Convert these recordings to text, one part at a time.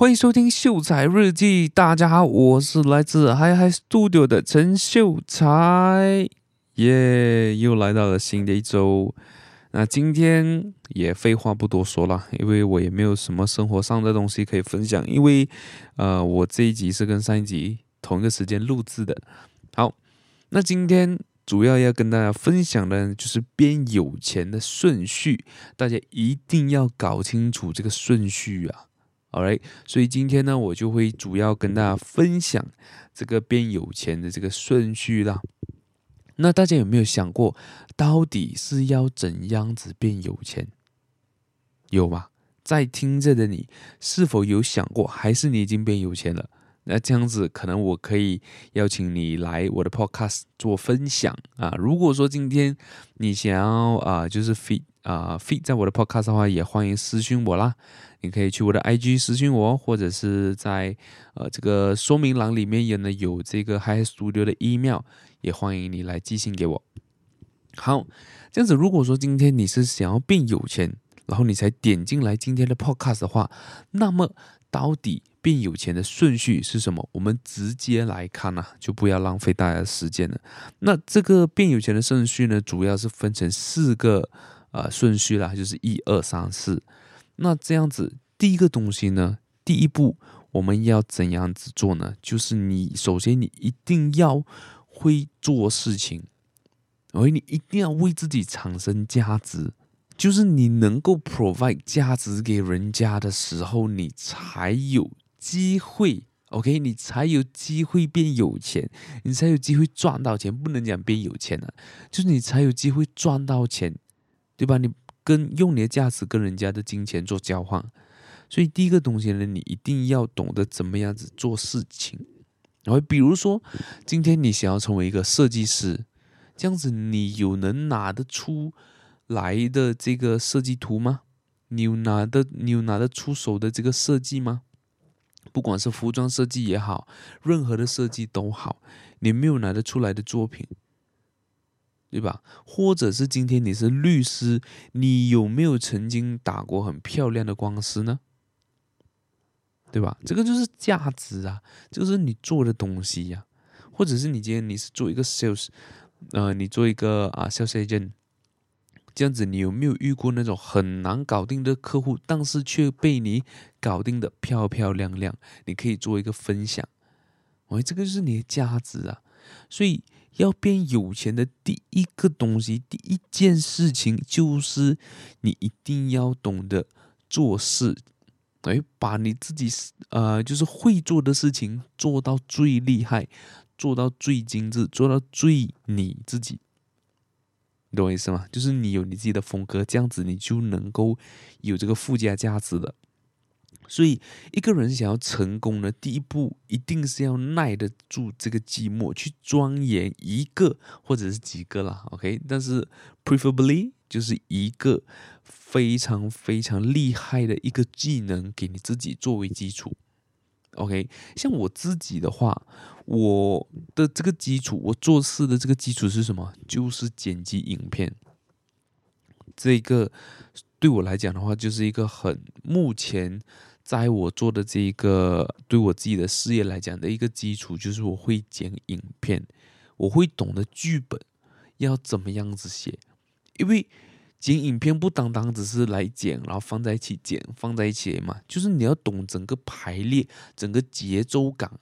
欢迎收听秀才日记，大家好，我是来自 Hyhy Studio 的陈秀才，耶，又来到了新的一周。那今天也废话不多说了，因为我也没有什么生活上的东西可以分享，因为呃，我这一集是跟上一集同一个时间录制的。好，那今天主要要跟大家分享的就是变有钱的顺序，大家一定要搞清楚这个顺序啊。Alright，所以今天呢，我就会主要跟大家分享这个变有钱的这个顺序啦。那大家有没有想过，到底是要怎样子变有钱？有吗？在听着的你，是否有想过，还是你已经变有钱了？那这样子，可能我可以邀请你来我的 Podcast 做分享啊。如果说今天你想要啊，就是 feed 啊 feed 在我的 Podcast 的话，也欢迎私信我啦。你可以去我的 IG 私信我，或者是在呃这个说明栏里面也呢有这个 Hyhy Studio 的 email，也欢迎你来寄信给我。好，这样子，如果说今天你是想要变有钱，然后你才点进来今天的 Podcast 的话，那么到底变有钱的顺序是什么？我们直接来看呐、啊，就不要浪费大家的时间了。那这个变有钱的顺序呢，主要是分成四个呃顺序啦，就是一二三四。那这样子，第一个东西呢，第一步我们要怎样子做呢？就是你首先你一定要会做事情，而你一定要为自己产生价值，就是你能够 provide 价值给人家的时候，你才有机会，OK，你才有机会变有钱，你才有机会赚到钱。不能讲变有钱啊，就是你才有机会赚到钱，对吧？你。跟用你的价值跟人家的金钱做交换，所以第一个东西呢，你一定要懂得怎么样子做事情。然后比如说，今天你想要成为一个设计师，这样子你有能拿得出来的这个设计图吗？你有拿得你有拿得出手的这个设计吗？不管是服装设计也好，任何的设计都好，你没有拿得出来的作品。对吧？或者是今天你是律师，你有没有曾经打过很漂亮的官司呢？对吧？这个就是价值啊，就是你做的东西呀、啊。或者是你今天你是做一个 sales，呃，你做一个啊 sales agent，这样子你有没有遇过那种很难搞定的客户，但是却被你搞定的漂漂亮亮？你可以做一个分享，喂，这个就是你的价值啊。所以。要变有钱的第一个东西，第一件事情就是你一定要懂得做事，哎，把你自己呃就是会做的事情做到最厉害，做到最精致，做到最你自己，你懂我意思吗？就是你有你自己的风格，这样子你就能够有这个附加价值的。所以，一个人想要成功呢，第一步一定是要耐得住这个寂寞，去钻研一个或者是几个啦，OK？但是 preferably 就是一个非常非常厉害的一个技能，给你自己作为基础，OK？像我自己的话，我的这个基础，我做事的这个基础是什么？就是剪辑影片。这个对我来讲的话，就是一个很目前。在我做的这一个对我自己的事业来讲的一个基础，就是我会剪影片，我会懂得剧本要怎么样子写，因为剪影片不单单只是来剪，然后放在一起剪，放在一起嘛，就是你要懂整个排列，整个节奏感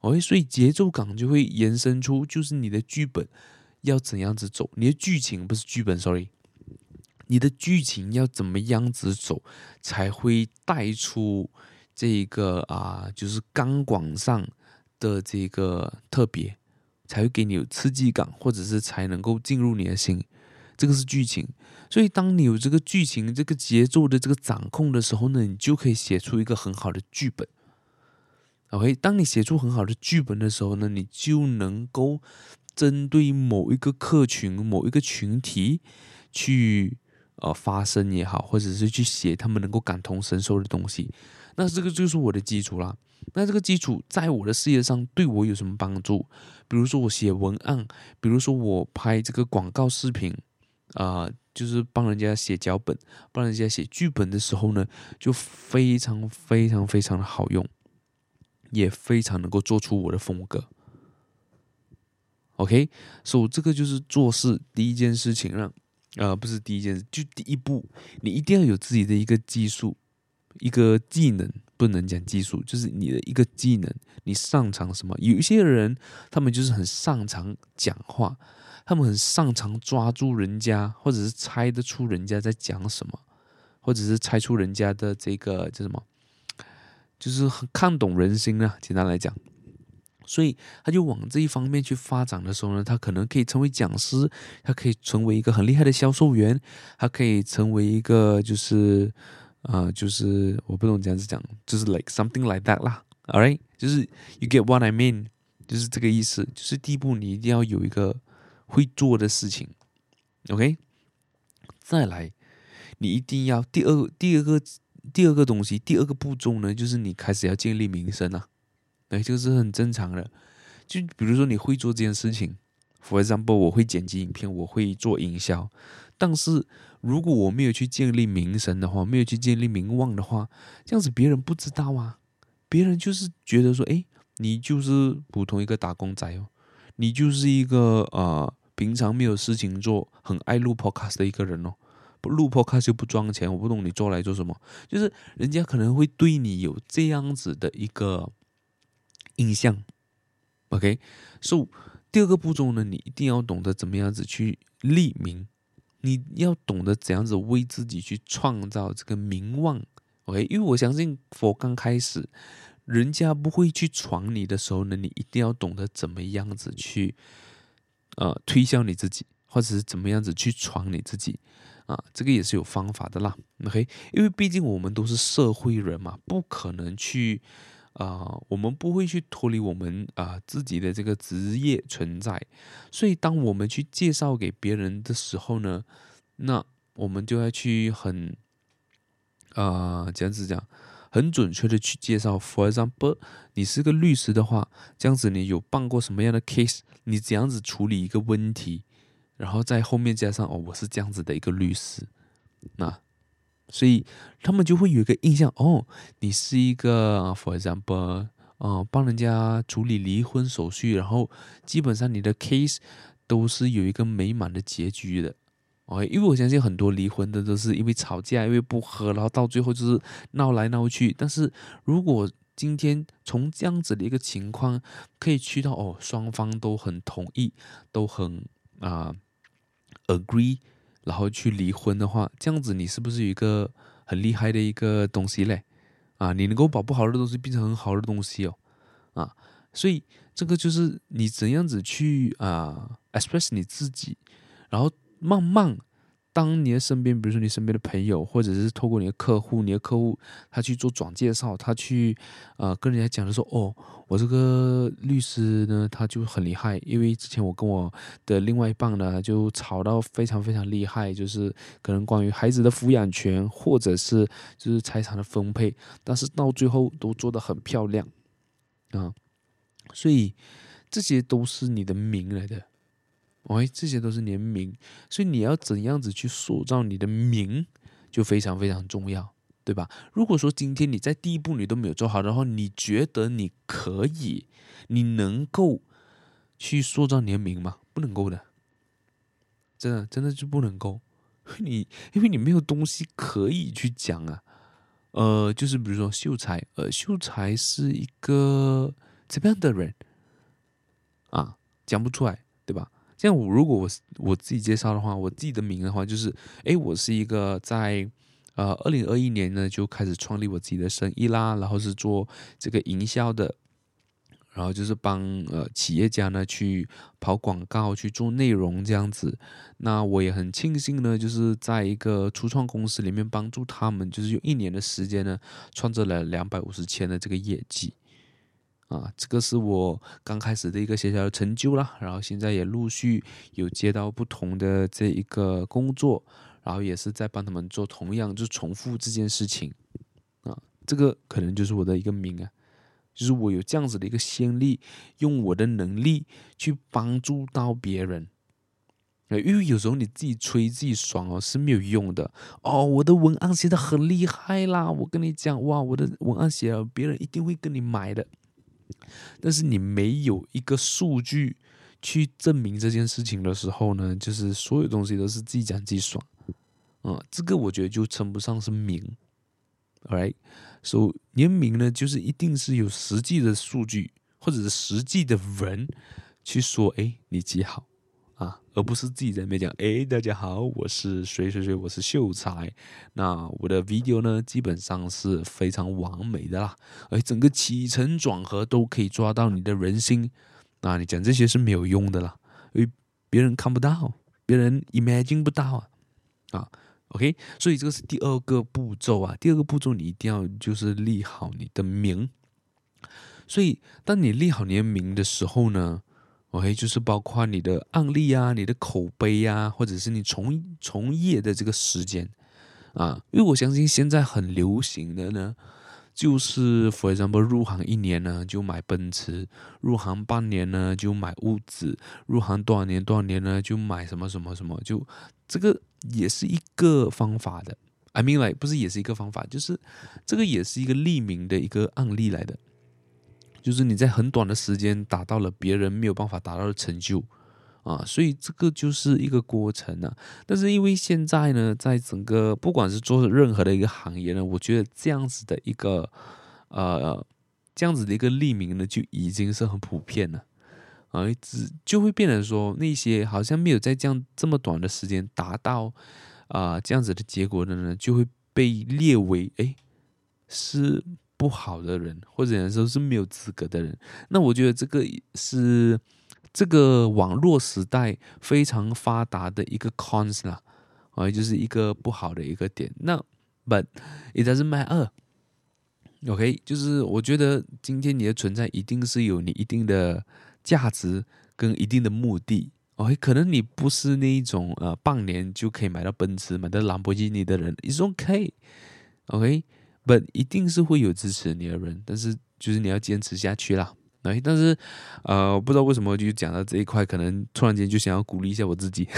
哦所以节奏感就会延伸出，就是你的剧本要怎样子走，你的剧情不是剧本，sorry。你的剧情要怎么样子走，才会带出这个啊，就是钢管上的这个特别，才会给你有刺激感，或者是才能够进入你的心。这个是剧情，所以当你有这个剧情、这个节奏的这个掌控的时候呢，你就可以写出一个很好的剧本。OK，当你写出很好的剧本的时候呢，你就能够针对某一个客群、某一个群体去。呃，发声也好，或者是去写他们能够感同身受的东西，那这个就是我的基础啦。那这个基础在我的事业上对我有什么帮助？比如说我写文案，比如说我拍这个广告视频，啊、就是帮人家写脚本、帮人家写剧本的时候呢，就非常非常非常的好用，也非常能够做出我的风格。OK，所以这个就是做事第一件事情让，呃，不是第一件事，就第一步，你一定要有自己的一个技术，一个技能，不能讲技术，就是你的一个技能，你擅长什么？有一些人，他们就是很擅长讲话。他们很擅长抓住人家，或者是猜得出人家在讲什么，或者是猜出人家的这个叫什么，就是很看懂人心啊。简单来讲，所以他就往这一方面去发展的时候呢，他可能可以成为讲师，他可以成为一个很厉害的销售员，他可以成为一个就是啊、呃，就是我不懂这样子讲，就是 like something like that 啦。Alright，就是 you get what I mean，就是这个意思。就是第一步，你一定要有一个。会做的事情，OK，再来，你一定要第二第二个第二个东西，第二个步骤呢，就是你开始要建立名声啊，哎，这个是很正常的。就比如说你会做这件事情，For example，我会剪辑影片，我会做营销，但是如果我没有去建立名声的话，没有去建立名望的话，这样子别人不知道啊，别人就是觉得说，哎，你就是普通一个打工仔哦，你就是一个呃。平常没有事情做，很爱录 podcast 的一个人哦。不录 podcast 就不赚钱，我不懂你做来做什么。就是人家可能会对你有这样子的一个印象。OK，so 第二个步骤呢，你一定要懂得怎么样子去立名，你要懂得怎样子为自己去创造这个名望。OK，因为我相信，我刚开始人家不会去闯你的时候呢，你一定要懂得怎么样子去。呃，推销你自己，或者是怎么样子去闯你自己啊？这个也是有方法的啦。OK，因为毕竟我们都是社会人嘛，不可能去啊、我们不会去脱离我们啊、自己的这个职业存在。所以，当我们去介绍给别人的时候呢，那我们就要去很啊、这样子讲。很准确的去介绍，For example，你是个律师的话，这样子你有办过什么样的 case？你怎样子处理一个问题？然后在后面加上哦，我是这样子的一个律师，那所以他们就会有一个印象哦，你是一个 For example，呃，帮人家处理离婚手续，然后基本上你的 case 都是有一个美满的结局的。哦，因为我相信很多离婚的都是因为吵架，因为不和，然后到最后就是闹来闹去。但是如果今天从这样子的一个情况可以去到哦，双方都很同意，都很啊、agree，然后去离婚的话，这样子你是不是有一个很厉害的一个东西嘞？啊，你能够把不好的东西变成很好的东西哦，啊，所以这个就是你怎样子去啊 express 你自己，然后。慢慢，当你的身边，比如说你身边的朋友，或者是透过你的客户，你的客户他去做转介绍，他去呃跟人家讲的说，哦，我这个律师呢，他就很厉害，因为之前我跟我的另外一半呢就吵到非常非常厉害，就是可能关于孩子的抚养权，或者是就是财产的分配，但是到最后都做得很漂亮啊，所以这些都是你的名来的。哎，这些都是你的名，所以你要怎样子去塑造你的名，就非常非常重要，对吧？如果说今天你在第一步你都没有做好的话，你觉得你可以，你能够去塑造你的名吗？不能够的，真的真的就不能够。你因为你没有东西可以去讲啊，呃，就是比如说秀才，呃，秀才是一个怎么样的人啊？讲不出来，对吧？像我，如果我我自己介绍的话，我自己的名的话，就是，诶，我是一个在呃二零二一年呢就开始创立我自己的生意啦，然后是做这个营销的，然后就是帮呃企业家呢去跑广告，去做内容这样子。那我也很庆幸呢，就是在一个初创公司里面帮助他们，就是用一年的时间呢，创造了两百五十千的这个业绩。啊，这个是我刚开始的一个小小的成就啦，然后现在也陆续有接到不同的这一个工作，然后也是在帮他们做同样就重复这件事情，啊，这个可能就是我的一个名啊，就是我有这样子的一个先例，用我的能力去帮助到别人因为有时候你自己吹自己爽哦是没有用的哦。我的文案写的很厉害啦，我跟你讲哇，我的文案写了，别人一定会跟你买的。但是你没有一个数据去证明这件事情的时候呢，就是所有东西都是自己讲自己爽，嗯，这个我觉得就称不上是名，alright，so 年名呢，就是一定是有实际的数据或者是实际的人去说，哎，你几好。而不是自己在那边讲，哎，大家好，我是谁谁谁，我是秀才。那我的 video 呢，基本上是非常完美的啦，而整个起承转合都可以抓到你的人心。那你讲这些是没有用的啦，因为别人看不到，别人 imagine 不到啊。啊，OK，所以这个是第二个步骤啊。第二个步骤，你一定要就是立好你的名。所以，当你立好你的名的时候呢，OK，就是包括你的案例啊，你的口碑啊，或者是你从从业的这个时间啊，因为我相信现在很流行的呢，就是 for example 入行一年呢就买奔驰，入行半年呢就买屋子，入行多少年多少年呢就买什么什么什么，就这个也是一个方法的。I mean like 不是也是一个方法，就是这个也是一个立名的一个案例来的。就是你在很短的时间达到了别人没有办法达到的成就啊，所以这个就是一个过程啊。但是因为现在呢，在整个不管是做任何的一个行业呢，我觉得这样子的一个呃这样子的一个匿名呢，就已经是很普遍了啊，只就会变成说那些好像没有在这样这么短的时间达到啊、这样子的结果的呢，就会被列为哎是。不好的人，或者说是没有资格的人，那我觉得这个是这个网络时代非常发达的一个 cons 啦，啊，就是一个不好的一个点。那 but it doesn't matter，OK，就是我觉得今天你的存在一定是有你一定的价值跟一定的目的。OK，可能你不是那一种呃半年就可以买到奔驰、买到兰博基尼的人，It's OK，OK。不，一定是会有支持你的人，但是就是你要坚持下去啦。哎，但是呃，不知道为什么就讲到这一块，可能突然间就想要鼓励一下我自己。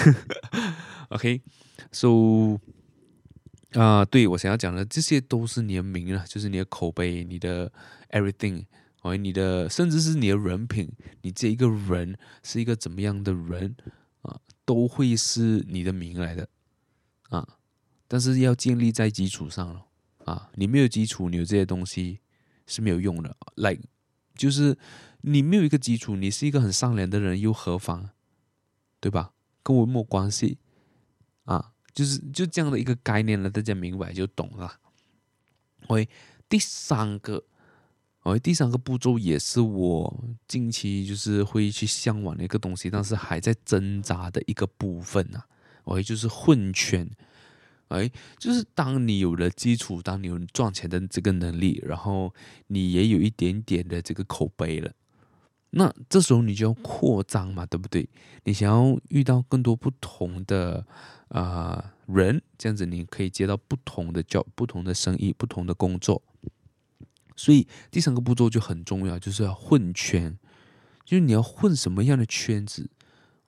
OK，so、啊、对我想要讲的这些都是你的名了，就是你的口碑、你的 everything，哦，你的甚至是你的人品，你这一个人是一个怎么样的人啊，都会是你的名来的啊。但是要建立在基础上了。啊，你没有基础，你有这些东西是没有用的。Like，就是你没有一个基础，你是一个很善良的人又何妨，对吧？跟我没有关系啊，就是就这样的一个概念了，大家明白就懂了。喂第三个喂第三个步骤也是我近期就是会去向往的一个东西，但是还在挣扎的一个部分啊。OK，就是混圈。哎，就是当你有了基础，当你有赚钱的这个能力，然后你也有一点点的这个口碑了，那这时候你就要扩张嘛，对不对？你想要遇到更多不同的啊、人，这样子你可以接到不同的 job、不同的生意、不同的工作。所以第三个步骤就很重要，就是要混圈，就是你要混什么样的圈子？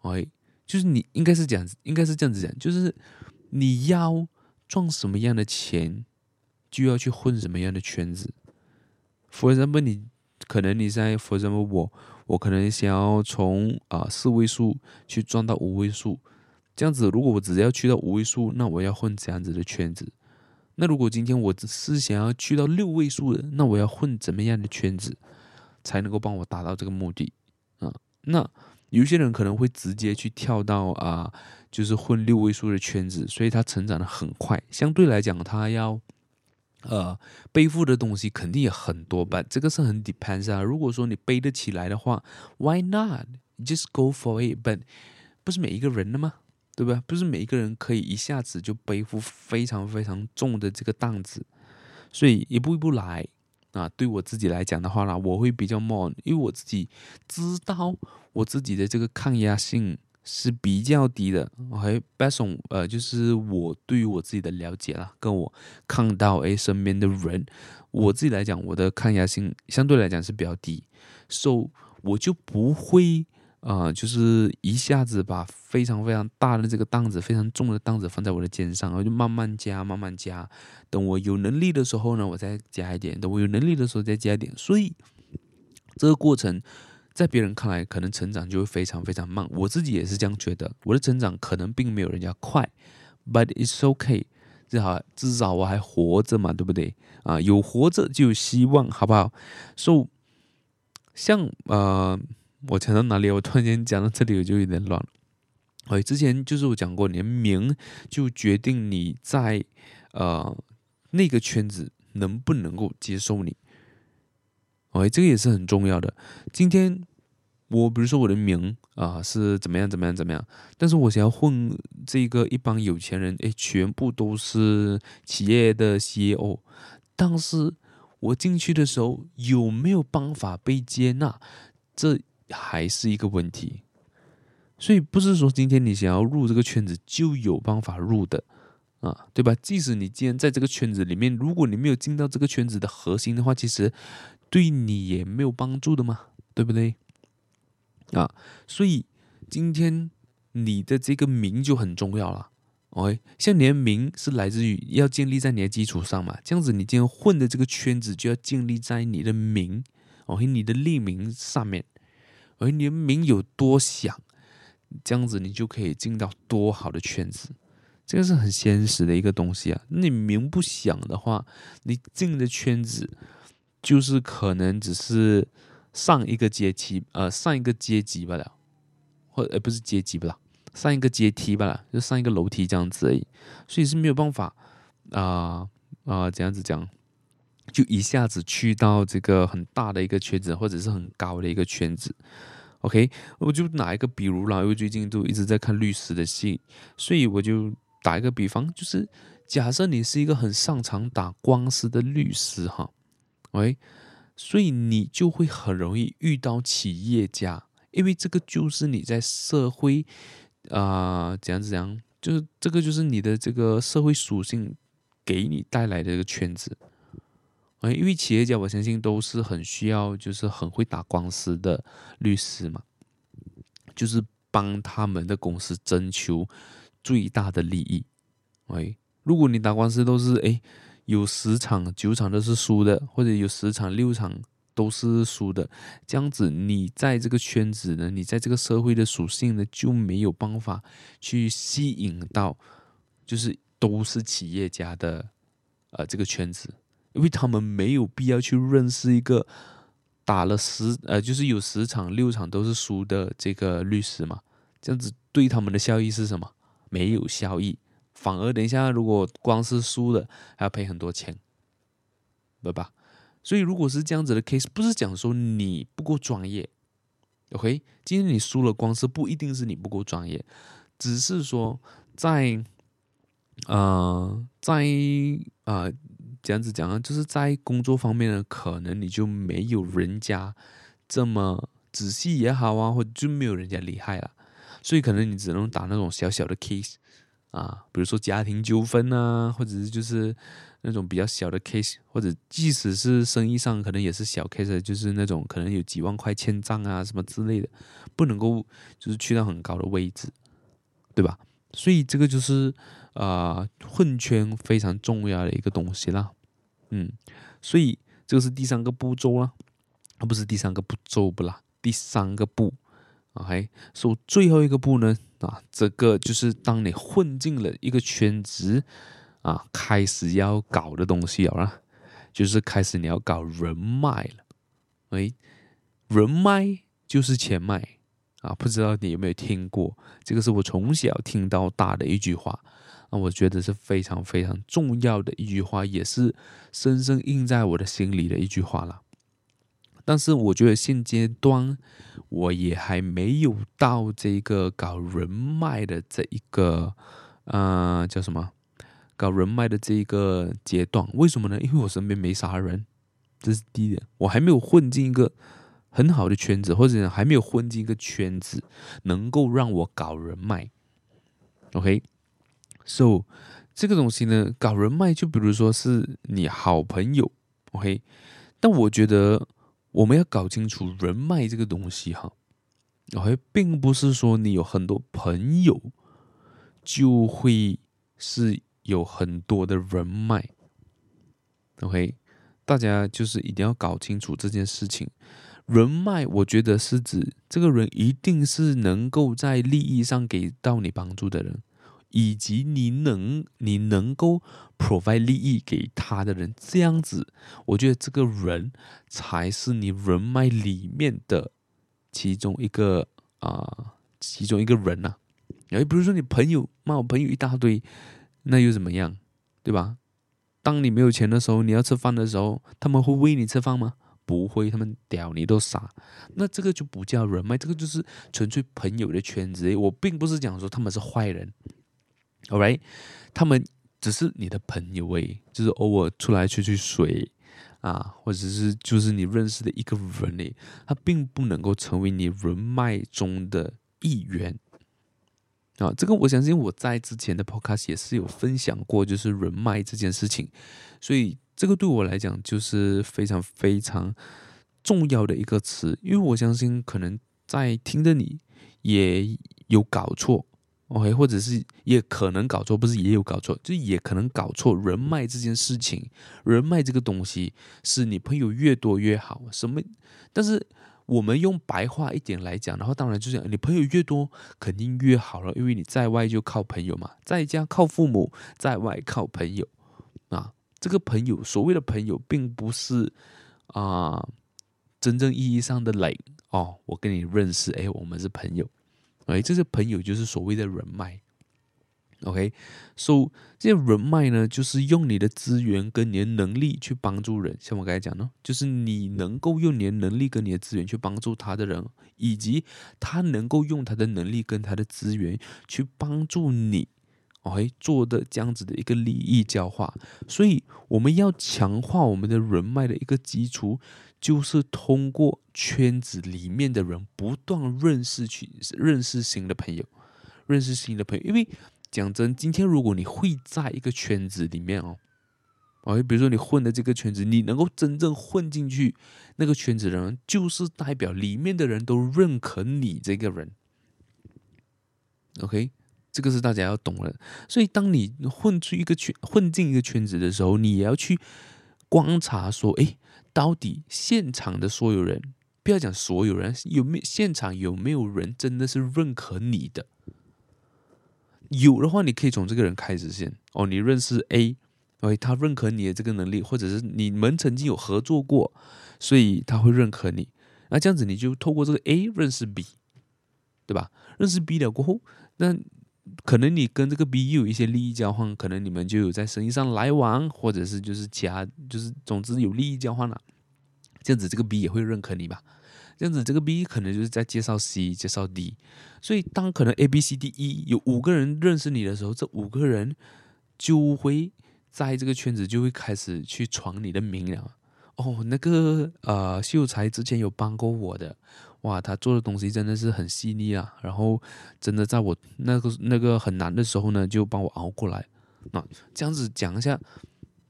哎，就是你应该是这样子，应该是这样子讲，就是你要。赚什么样的钱，就要去混什么样的圈子。For example，你可能你在，For example，我我可能想要从啊四位数去赚到五位数，这样子。如果我只要去到五位数，那我要混这样子的圈子。那如果今天我只是想要去到六位数的，那我要混怎么样的圈子，才能够帮我达到这个目的啊？那有些人可能会直接去跳到啊。就是混六位数的圈子，所以他成长得很快。相对来讲，他要呃背负的东西肯定也很多吧。这个是很 depends 啊。如果说你背得起来的话，Why not just go for it？但不是每一个人的吗？对吧？不是每一个人可以一下子就背负非常非常重的这个担子。所以一步一步来啊。对我自己来讲的话呢，我会比较 more，，因为我自己知道我自己的这个抗压性。是比较低的，OK，based on 呃，就是我对于我自己的了解啦，跟我看到诶身边的人，我自己来讲，我的抗压性相对来讲是比较低，so 我就不会啊、呃，就是一下子把非常非常大的这个担子，非常重的担子放在我的肩上，然后就慢慢加，慢慢加。等我有能力的时候呢，我再加一点；等我有能力的时候再加一点。所以这个过程，在别人看来，可能成长就会非常非常慢。我自己也是这样觉得，我的成长可能并没有人家快，but it's okay。至少至少我还活着嘛，对不对？啊，有活着就有希望，好不好？So，像呃，我讲到哪里？我突然间讲到这里，我就有点乱了。哎，之前就是我讲过，你的名就决定你在呃那个圈子能不能够接受你。哎，这个也是很重要的。今天。我比如说我的名啊是怎么样怎么样怎么样，但是我想要混这个一帮有钱人，诶，全部都是企业的 CEO，但是我进去的时候有没有办法被接纳，这还是一个问题。所以不是说今天你想要入这个圈子就有办法入的啊，对吧？即使你既然在这个圈子里面，如果你没有进到这个圈子的核心的话，其实对你也没有帮助的嘛，对不对？啊，所以今天你的这个名就很重要了，OK？像你的名是来自于要建立在你的基础上嘛，这样子你今天混的这个圈子就要建立在你的名，OK？你的立名上面，而你的名有多响，这样子你就可以进到多好的圈子，这个是很现实的一个东西啊。你名不响的话，你进的圈子就是可能只是。上一个阶梯，呃，上一个阶级罢了，或呃不是阶级罢了，上一个阶梯罢了，就上一个楼梯这样子而已，所以是没有办法啊啊、呃呃、这样子讲，就一下子去到这个很大的一个圈子，或者是很高的一个圈子。OK，我就拿一个比如啦，因为最近都一直在看律师的戏，所以我就打一个比方，就是假设你是一个很擅长打官司的律师哈，喂。所以你就会很容易遇到企业家，因为这个就是你在社会啊、怎样怎样，就是这个就是你的这个社会属性给你带来的一个圈子。啊，因为企业家我相信都是很需要，就是很会打官司的律师嘛，就是帮他们的公司争求最大的利益。哎，如果你打官司都是哎。有十场九场都是输的，或者有十场六场都是输的，这样子你在这个圈子呢，你在这个社会的属性呢，就没有办法去吸引到，就是都是企业家的呃这个圈子，因为他们没有必要去认识一个打了十呃就是有十场六场都是输的这个律师嘛，这样子对他们的效益是什么？没有效益。反而等一下，如果光是输了，还要赔很多钱，对吧？所以如果是这样子的 case，不是讲说你不够专业，OK？今天你输了光是，不一定是你不够专业，只是说在呃在啊、呃、这样子讲啊，就是在工作方面呢，可能你就没有人家这么仔细也好啊，或者就没有人家厉害了，所以可能你只能打那种小小的 case。啊，比如说家庭纠纷啊，或者是就是那种比较小的 case，或者即使是生意上可能也是小 case，就是那种可能有几万块欠账啊什么之类的，不能够就是去到很高的位置，对吧？所以这个就是啊、呃、混圈非常重要的一个东西啦，嗯，所以这个是第三个步骤啦，而不是第三个步骤不啦，第三个步。OK，所以最后一个步呢，啊，这个就是当你混进了一个圈子，啊，开始要搞的东西啊，就是开始你要搞人脉了。哎，人脉就是钱脉啊，不知道你有没有听过？这个是我从小听到大的一句话，啊，我觉得是非常非常重要的一句话，也是深深印在我的心里的一句话了。但是我觉得现阶段我也还没有到这个搞人脉的这一个，呃，叫什么？搞人脉的这一个阶段。为什么呢？因为我身边没啥人，这是第一点。我还没有混进一个很好的圈子，或者还没有混进一个圈子，能够让我搞人脉。OK，so 这个东西呢，搞人脉就比如说是你好朋友，OK，但我觉得。我们要搞清楚人脉这个东西哈，OK，并不是说你有很多朋友就会是有很多的人脉。OK，大家就是一定要搞清楚这件事情。人脉，我觉得是指这个人一定是能够在利益上给到你帮助的人，以及你能你能够 provide 利益给他的人，这样子，我觉得这个人才是你人脉里面的。其中一个啊、其中一个人呐、啊，哎，比如说你朋友，骂我朋友一大堆，那又怎么样，对吧？当你没有钱的时候，你要吃饭的时候，他们会喂你吃饭吗？不会，他们屌你都傻。那这个就不叫人脉，这个就是纯粹朋友的圈子。我并不是讲说他们是坏人，alright，他们只是你的朋友诶，就是偶尔出来吹吹水。啊，或者是就是你认识的一个人呢，他并不能够成为你人脉中的一员啊。这个我相信我在之前的 podcast 也是有分享过，就是人脉这件事情。所以这个对我来讲就是非常非常重要的一个词，因为我相信可能在听的你也有搞错。OK，或者是也可能搞错，不是也有搞错，就也可能搞错人脉这件事情。人脉这个东西是你朋友越多越好，什么？但是我们用白话一点来讲，然后当然就是你朋友越多肯定越好了，因为你在外就靠朋友嘛，在家靠父母，在外靠朋友啊。这个朋友所谓的朋友，并不是啊真正意义上的累哦，我跟你认识，哎，我们是朋友。哎，这些朋友就是所谓的人脉，OK，so、这些人脉呢，就是用你的资源跟你的能力去帮助人。像我刚才讲的，就是你能够用你的能力跟你的资源去帮助他的人，以及他能够用他的能力跟他的资源去帮助你，OK，做的这样子的一个利益交换。所以我们要强化我们的人脉的一个基础。就是通过圈子里面的人不断认识去认识新的朋友，认识新的朋友。因为讲真，今天如果你会在一个圈子里面哦，哦，比如说你混的这个圈子，你能够真正混进去那个圈子的人，就是代表里面的人都认可你这个人。OK，这个是大家要懂的。所以当你混出一个圈，混进一个圈子的时候，你也要去观察说，哎。到底现场的所有人，不要讲所有人，有没有现场有没有人真的是认可你的？有的话，你可以从这个人开始先。哦，你认识 A，哎，他认可你的这个能力，或者是你们曾经有合作过，所以他会认可你。那这样子，你就透过这个 A 认识 B，对吧？认识 B 了过后，那可能你跟这个 B 有一些利益交换，可能你们就有在生意上来往，或者是就是其他，就是总之有利益交换了。这样子，这个 B 也会认可你吧？这样子，这个 B 可能就是在介绍 C，介绍 D。所以，当可能 A、B、C、D、E 有五个人认识你的时候，这五个人就会在这个圈子就会开始去闯你的名了。哦，那个呃，秀才之前有帮过我的，哇，他做的东西真的是很细腻啊。然后，真的在我那个那个很难的时候呢，就帮我熬过来。那这样子讲一下。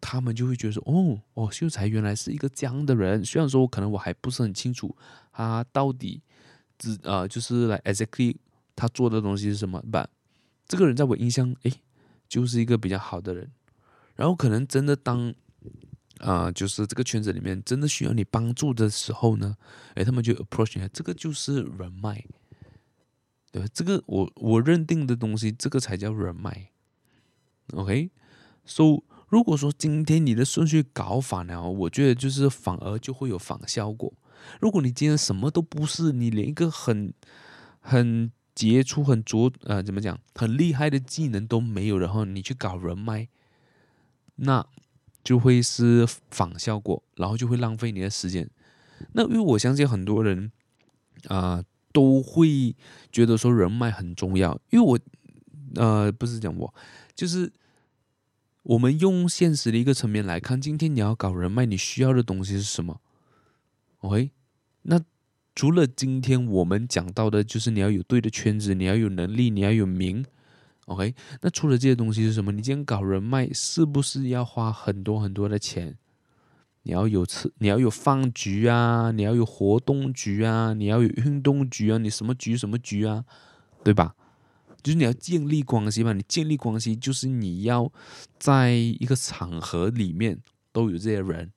他们就会觉得说，哦哦，秀才原来是一个这样的人。虽然说我，可能我还不是很清楚他到底只呃，就是来 exactly 他做的东西是什么。吧这个人在我印象，诶，就是一个比较好的人。然后可能真的当啊、就是这个圈子里面真的需要你帮助的时候呢，诶，他们就 approach 你，这个就是人脉，对吧？这个我我认定的东西，这个才叫人脉。OK，so。如果说今天你的顺序搞反了，我觉得就是反而就会有反效果。如果你今天什么都不是，你连一个很很杰出、很卓呃怎么讲很厉害的技能都没有，然后你去搞人脉，那就会是反效果，然后就会浪费你的时间。那因为我相信很多人啊、都会觉得说人脉很重要，因为我呃不是讲我就是。我们用现实的一个层面来看，今天你要搞人脉，你需要的东西是什么？OK，那除了今天我们讲到的，就是你要有对的圈子，你要有能力，你要有名。OK，那除了这些东西是什么？你今天搞人脉，是不是要花很多很多的钱？你要有吃，你要有饭局啊，你要有活动局啊，你要有运动局啊，你什么局什么局啊，对吧？就是你要建立关系嘛，你建立关系就是你要在一个场合里面都有这些人，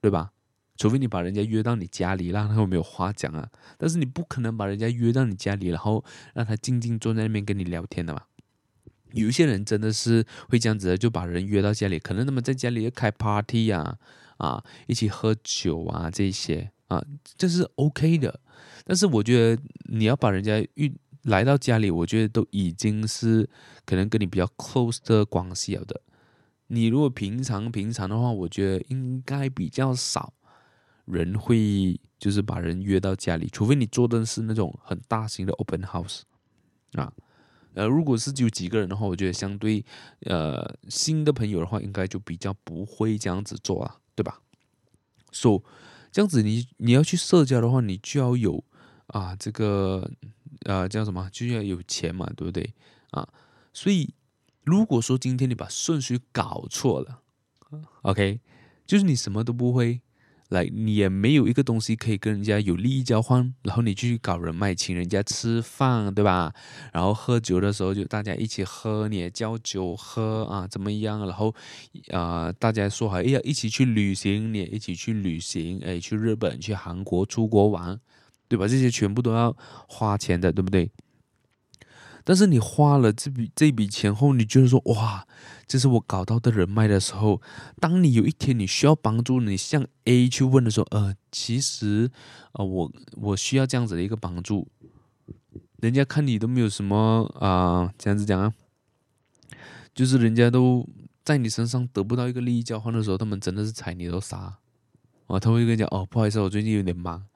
对吧？除非你把人家约到你家里，让他有没有话讲啊？但是你不可能把人家约到你家里，然后让他静静坐在那边跟你聊天的嘛。有一些人真的是会这样子的，就把人约到家里，可能他们在家里要开 party 啊。啊，一起喝酒啊，这些啊，这是 OK 的。但是我觉得你要把人家遇来到家里，我觉得都已经是可能跟你比较 close 的关系了的。你如果平常平常的话，我觉得应该比较少人会就是把人约到家里，除非你做的是那种很大型的 open house 啊。呃，如果是只有几个人的话，我觉得相对呃新的朋友的话，应该就比较不会这样子做啊。对吧？so, 这样子你，你你要去社交的话，你就要有啊，这个呃叫什么？就要有钱嘛，对不对？啊，所以如果说今天你把顺序搞错了，OK，就是你什么都不会。来，你也没有一个东西可以跟人家有利益交换，然后你去搞人脉，请人家吃饭，对吧？然后喝酒的时候就大家一起喝，你也叫酒喝啊，怎么样？然后啊、呃，大家说好要一起去旅行，你也一起去旅行，哎，去日本、去韩国、出国玩，对吧？这些全部都要花钱的，对不对？但是你花了这笔这笔钱后，你觉得说哇，这是我搞到的人脉的时候，当你有一天你需要帮助，你向 A 去问的时候，呃，其实、呃，我我需要这样子的一个帮助，人家看你都没有什么啊、这样子讲啊，就是人家都在你身上得不到一个利益交换的时候，他们真的是踩你都傻啊，他会跟你讲哦，不好意思，我最近有点忙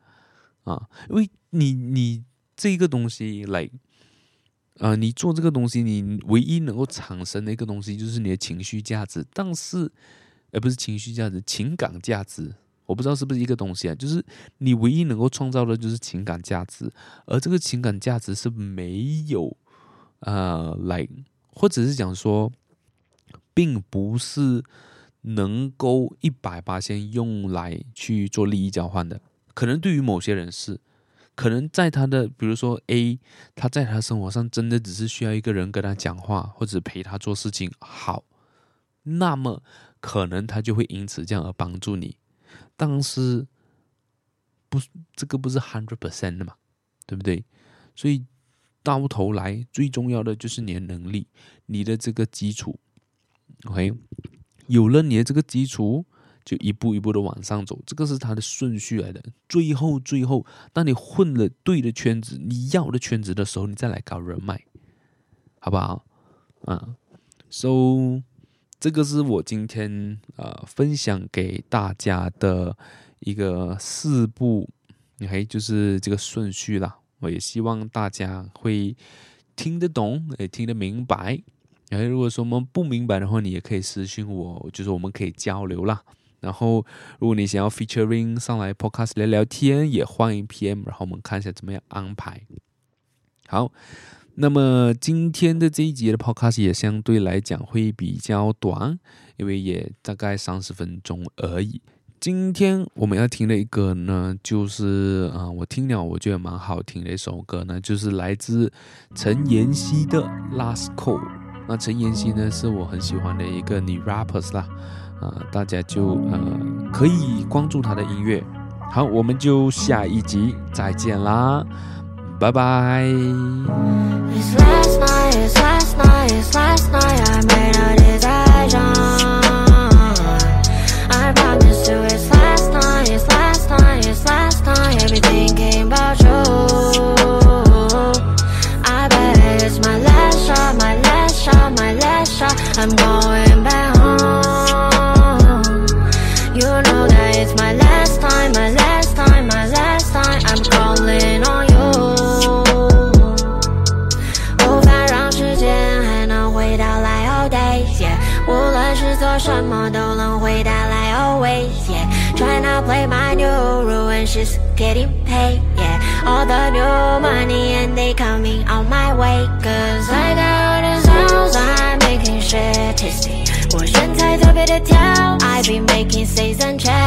啊，因为你你这个东西来。呃，你做这个东西，你唯一能够产生的一个东西就是你的情绪价值，但是，而不是情绪价值，情感价值，我不知道是不是一个东西啊？就是你唯一能够创造的就是情感价值，而这个情感价值是没有，呃，来，或者是讲说，并不是能够一百八先用来去做利益交换的，可能对于某些人是。可能在他的，比如说 A，他在他生活上真的只是需要一个人跟他讲话，或者陪他做事情，好，那么可能他就会因此这样而帮助你。但是不，这个不是 hundred percent 的嘛，对不对？所以到头来最重要的就是你的能力，你的这个基础。OK，有了你的这个基础。就一步一步的往上走，这个是它的顺序来的。最后，最后，当你混了对的圈子，你要的圈子的时候，你再来搞人脉，好不好？啊，So，这个是我今天呃分享给大家的一个四步，还就是这个顺序啦。我也希望大家会听得懂，也听得明白。然后，如果说我们不明白的话，你也可以私信我，就是我们可以交流啦。然后，如果你想要 featuring 上来 podcast 聊聊天，也欢迎 PM，然后我们看一下怎么样安排。好，那么今天的这一集的 podcast 也相对来讲会比较短，因为也大概三十分钟而已。今天我们要听的一个呢，就是啊、我听了我觉得蛮好听的一首歌呢，就是来自陈妍希的 Last Call。那陈妍希呢，是我很喜欢的一个女 rappers 啦。啊，大家就呃可以关注他的音乐。好，我们就下一集再见啦，拜拜。coming on my way Cause I got all these hoes I'm making shit tasty 我选菜特别的挑，I be making season change。